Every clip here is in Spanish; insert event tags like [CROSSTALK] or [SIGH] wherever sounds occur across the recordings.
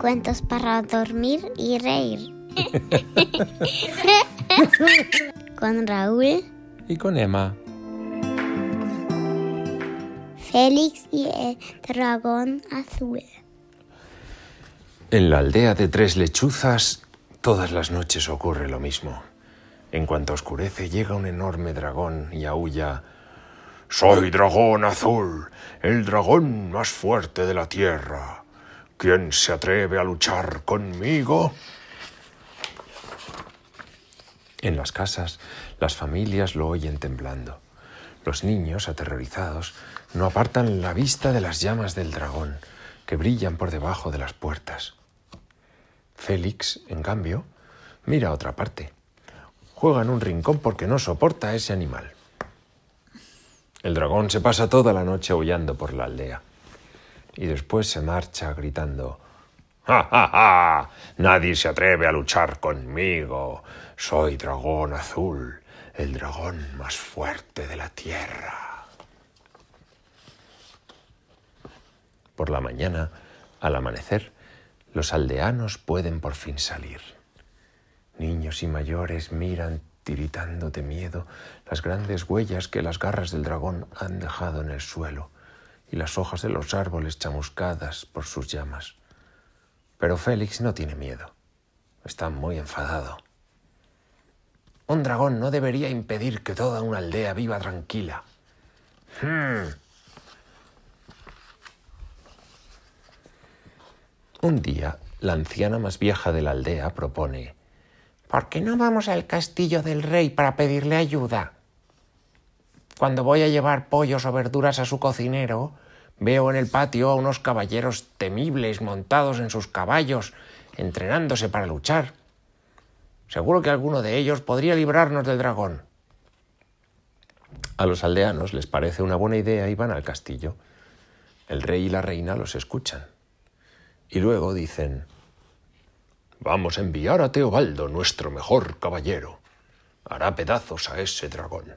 Cuentos para dormir y reír. [LAUGHS] con Raúl. Y con Emma. Félix y el dragón azul. En la aldea de Tres Lechuzas, todas las noches ocurre lo mismo. En cuanto oscurece, llega un enorme dragón y aúlla. Soy dragón azul, el dragón más fuerte de la tierra. ¿Quién se atreve a luchar conmigo? En las casas, las familias lo oyen temblando. Los niños, aterrorizados, no apartan la vista de las llamas del dragón, que brillan por debajo de las puertas. Félix, en cambio, mira a otra parte. Juega en un rincón porque no soporta a ese animal. El dragón se pasa toda la noche aullando por la aldea y después se marcha gritando ¡Ja, ja, ja! Nadie se atreve a luchar conmigo. Soy dragón azul, el dragón más fuerte de la tierra. Por la mañana, al amanecer, los aldeanos pueden por fin salir. Niños y mayores miran tiritando de miedo las grandes huellas que las garras del dragón han dejado en el suelo y las hojas de los árboles chamuscadas por sus llamas. Pero Félix no tiene miedo. Está muy enfadado. Un dragón no debería impedir que toda una aldea viva tranquila. Hmm. Un día, la anciana más vieja de la aldea propone ¿Por qué no vamos al castillo del rey para pedirle ayuda? Cuando voy a llevar pollos o verduras a su cocinero, veo en el patio a unos caballeros temibles montados en sus caballos, entrenándose para luchar. Seguro que alguno de ellos podría librarnos del dragón. A los aldeanos les parece una buena idea y van al castillo. El rey y la reina los escuchan. Y luego dicen, Vamos a enviar a Teobaldo, nuestro mejor caballero. Hará pedazos a ese dragón.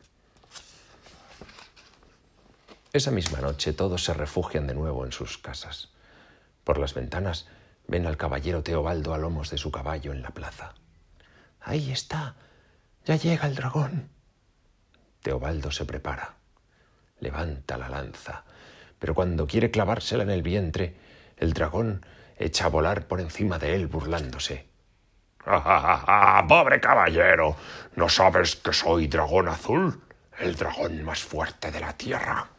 Esa misma noche todos se refugian de nuevo en sus casas. Por las ventanas ven al caballero Teobaldo a lomos de su caballo en la plaza. Ahí está. Ya llega el dragón. Teobaldo se prepara. Levanta la lanza, pero cuando quiere clavársela en el vientre, el dragón echa a volar por encima de él burlándose. ¡Ah, ah, ah, pobre caballero! ¿No sabes que soy dragón azul? El dragón más fuerte de la tierra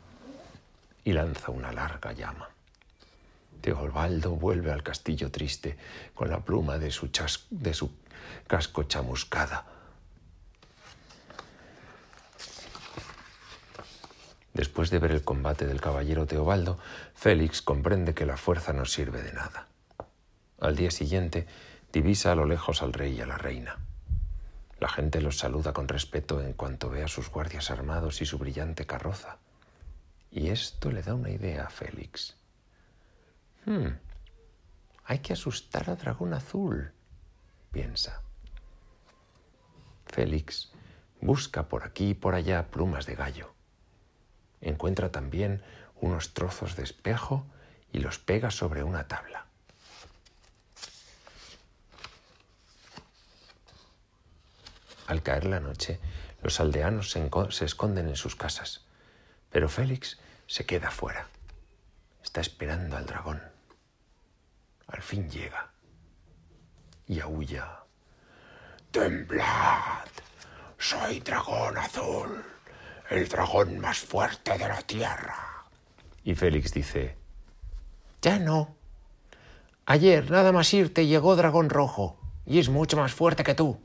y lanza una larga llama. Teobaldo vuelve al castillo triste con la pluma de su, de su casco chamuscada. Después de ver el combate del caballero Teobaldo, Félix comprende que la fuerza no sirve de nada. Al día siguiente, divisa a lo lejos al rey y a la reina. La gente los saluda con respeto en cuanto ve a sus guardias armados y su brillante carroza. Y esto le da una idea a Félix. Hmm, hay que asustar a Dragón Azul, piensa. Félix busca por aquí y por allá plumas de gallo. Encuentra también unos trozos de espejo y los pega sobre una tabla. Al caer la noche, los aldeanos se, esconden en sus casas pero Félix se queda fuera. Está esperando al dragón. Al fin llega y aúlla. Temblad. Soy dragón azul, el dragón más fuerte de la tierra. Y Félix dice, Ya no. Ayer, nada más irte, llegó dragón rojo, y es mucho más fuerte que tú.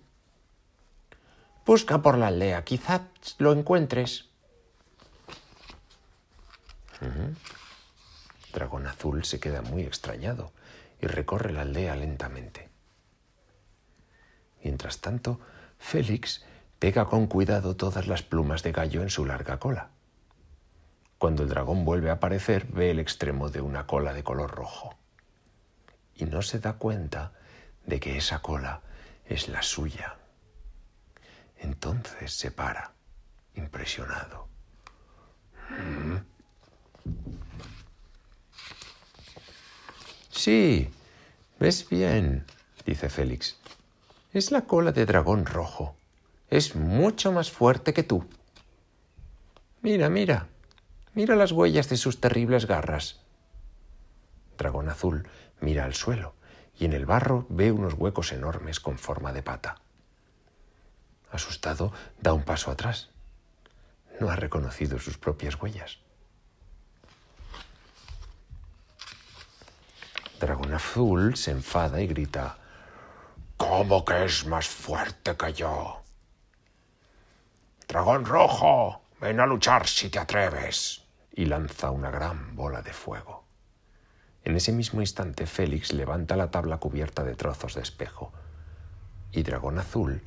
Busca por la aldea, quizás lo encuentres. Dragón Azul se queda muy extrañado y recorre la aldea lentamente. Mientras tanto, Félix pega con cuidado todas las plumas de gallo en su larga cola. Cuando el dragón vuelve a aparecer, ve el extremo de una cola de color rojo. Y no se da cuenta de que esa cola es la suya. Entonces se para, impresionado. Sí, ¿Ves bien? dice Félix. Es la cola de dragón rojo. Es mucho más fuerte que tú. Mira, mira. Mira las huellas de sus terribles garras. Dragón azul mira al suelo y en el barro ve unos huecos enormes con forma de pata. Asustado, da un paso atrás. No ha reconocido sus propias huellas. Dragón Azul se enfada y grita, ¿Cómo que es más fuerte que yo? Dragón Rojo, ven a luchar si te atreves. Y lanza una gran bola de fuego. En ese mismo instante Félix levanta la tabla cubierta de trozos de espejo y Dragón Azul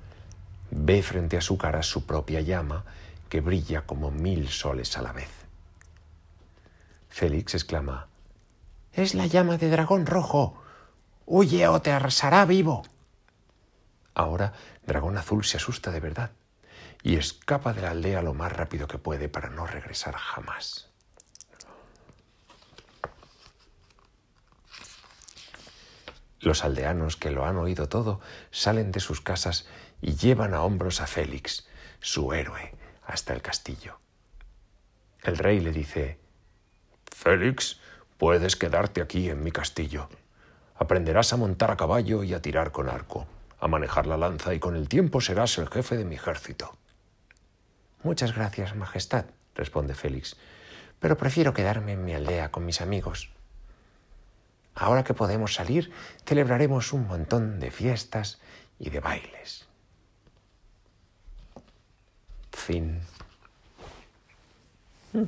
ve frente a su cara su propia llama que brilla como mil soles a la vez. Félix exclama, Es la llama de dragón rojo. Huye o te arrasará vivo. Ahora Dragón Azul se asusta de verdad y escapa de la aldea lo más rápido que puede para no regresar jamás. Los aldeanos que lo han oído todo salen de sus casas y llevan a hombros a Félix, su héroe, hasta el castillo. El rey le dice, Félix, puedes quedarte aquí en mi castillo. Aprenderás a montar a caballo y a tirar con arco, a manejar la lanza y con el tiempo serás el jefe de mi ejército. Muchas gracias, Majestad, responde Félix, pero prefiero quedarme en mi aldea con mis amigos. Ahora que podemos salir, celebraremos un montón de fiestas y de bailes. Fin. Mm.